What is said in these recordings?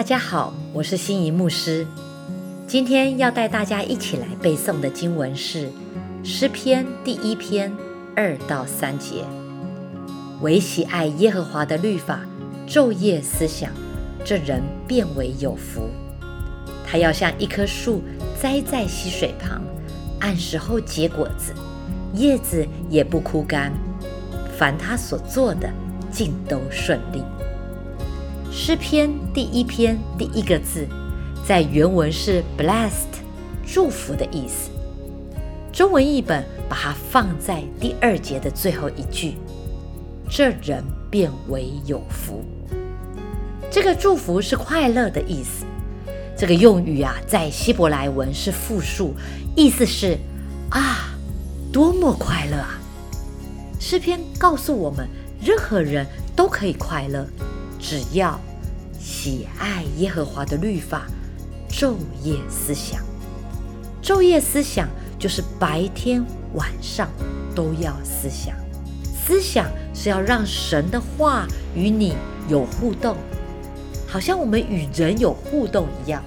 大家好，我是心仪牧师。今天要带大家一起来背诵的经文是诗篇第一篇二到三节。唯喜爱耶和华的律法，昼夜思想，这人变为有福。他要像一棵树栽在溪水旁，按时候结果子，叶子也不枯干。凡他所做的，尽都顺利。诗篇第一篇第一个字，在原文是 blessed，祝福的意思。中文译本把它放在第二节的最后一句，这人变为有福。这个祝福是快乐的意思。这个用语啊，在希伯来文是复数，意思是啊，多么快乐啊！诗篇告诉我们，任何人都可以快乐。只要喜爱耶和华的律法，昼夜思想。昼夜思想就是白天晚上都要思想。思想是要让神的话与你有互动，好像我们与人有互动一样。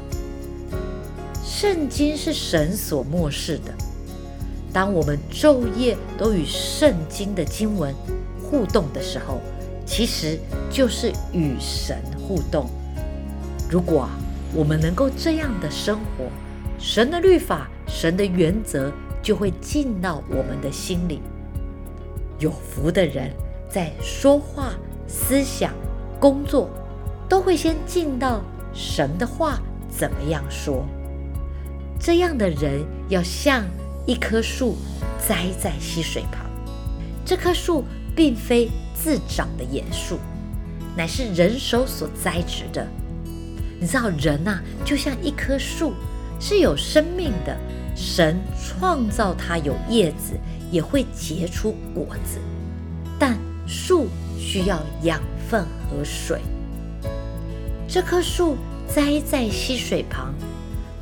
圣经是神所漠视的。当我们昼夜都与圣经的经文互动的时候，其实就是与神互动。如果，我们能够这样的生活，神的律法、神的原则就会进到我们的心里。有福的人在说话、思想、工作，都会先进到神的话怎么样说。这样的人要像一棵树栽在溪水旁，这棵树并非。自长的野树，乃是人手所栽植的。你知道，人呐，就像一棵树，是有生命的。神创造它有叶子，也会结出果子。但树需要养分和水。这棵树栽在溪水旁，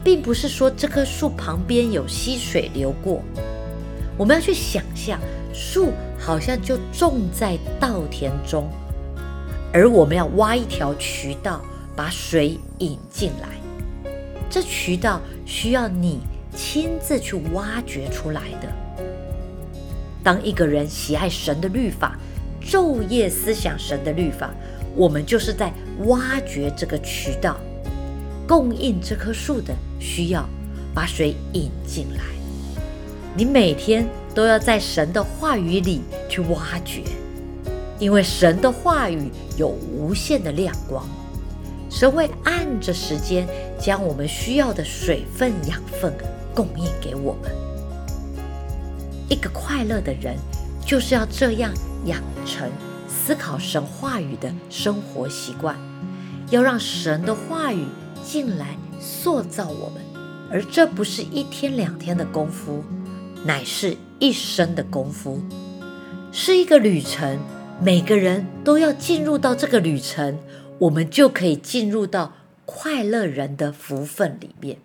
并不是说这棵树旁边有溪水流过。我们要去想象，树好像就种在稻田中，而我们要挖一条渠道，把水引进来。这渠道需要你亲自去挖掘出来的。当一个人喜爱神的律法，昼夜思想神的律法，我们就是在挖掘这个渠道，供应这棵树的需要，把水引进来。你每天都要在神的话语里去挖掘，因为神的话语有无限的亮光，神会按着时间将我们需要的水分、养分供应给我们。一个快乐的人就是要这样养成思考神话语的生活习惯，要让神的话语进来塑造我们，而这不是一天两天的功夫。乃是一生的功夫，是一个旅程。每个人都要进入到这个旅程，我们就可以进入到快乐人的福分里面。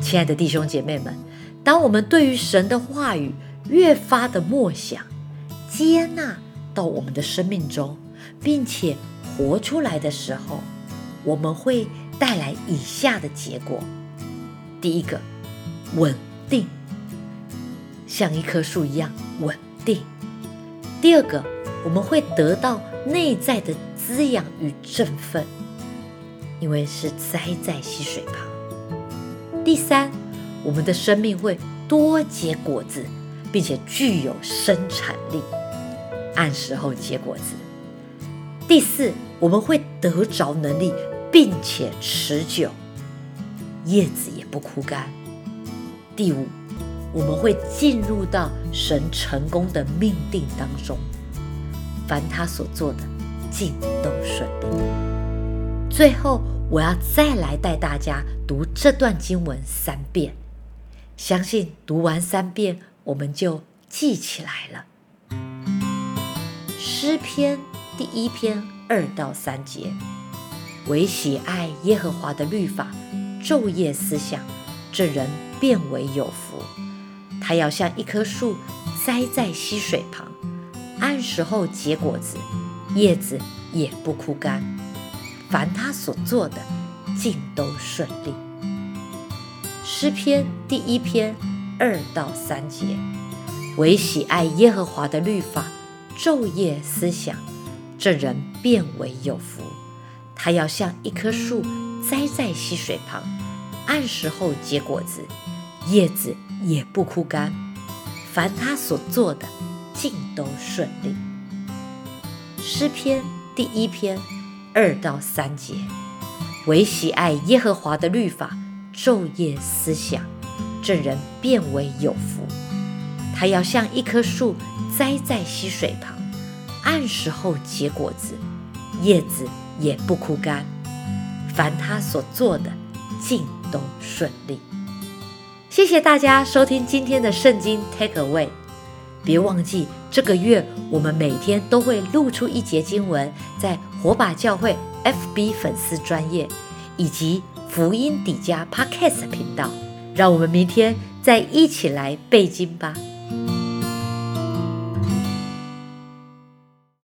亲爱的弟兄姐妹们，当我们对于神的话语越发的默想、接纳到我们的生命中，并且活出来的时候，我们会。带来以下的结果：第一个，稳定，像一棵树一样稳定；第二个，我们会得到内在的滋养与振奋，因为是栽在溪水旁；第三，我们的生命会多结果子，并且具有生产力，按时候结果子；第四，我们会得着能力。并且持久，叶子也不枯干。第五，我们会进入到神成功的命定当中，凡他所做的，尽都顺利。最后，我要再来带大家读这段经文三遍，相信读完三遍，我们就记起来了。诗篇第一篇二到三节。唯喜爱耶和华的律法，昼夜思想，这人变为有福。他要像一棵树栽在溪水旁，按时候结果子，叶子也不枯干。凡他所做的，尽都顺利。诗篇第一篇二到三节：唯喜爱耶和华的律法，昼夜思想，这人变为有福。他要像一棵树栽在溪水旁，按时候结果子，叶子也不枯干。凡他所做的，尽都顺利。诗篇第一篇二到三节：唯喜爱耶和华的律法，昼夜思想，这人变为有福。他要像一棵树栽在溪水旁，按时候结果子，叶子也不枯干。凡他所做的，尽都顺利。谢谢大家收听今天的圣经 Take Away。别忘记，这个月我们每天都会录出一节经文，在火把教会 FB 粉丝专业以及福音底加 Podcast 频道。让我们明天再一起来背经吧。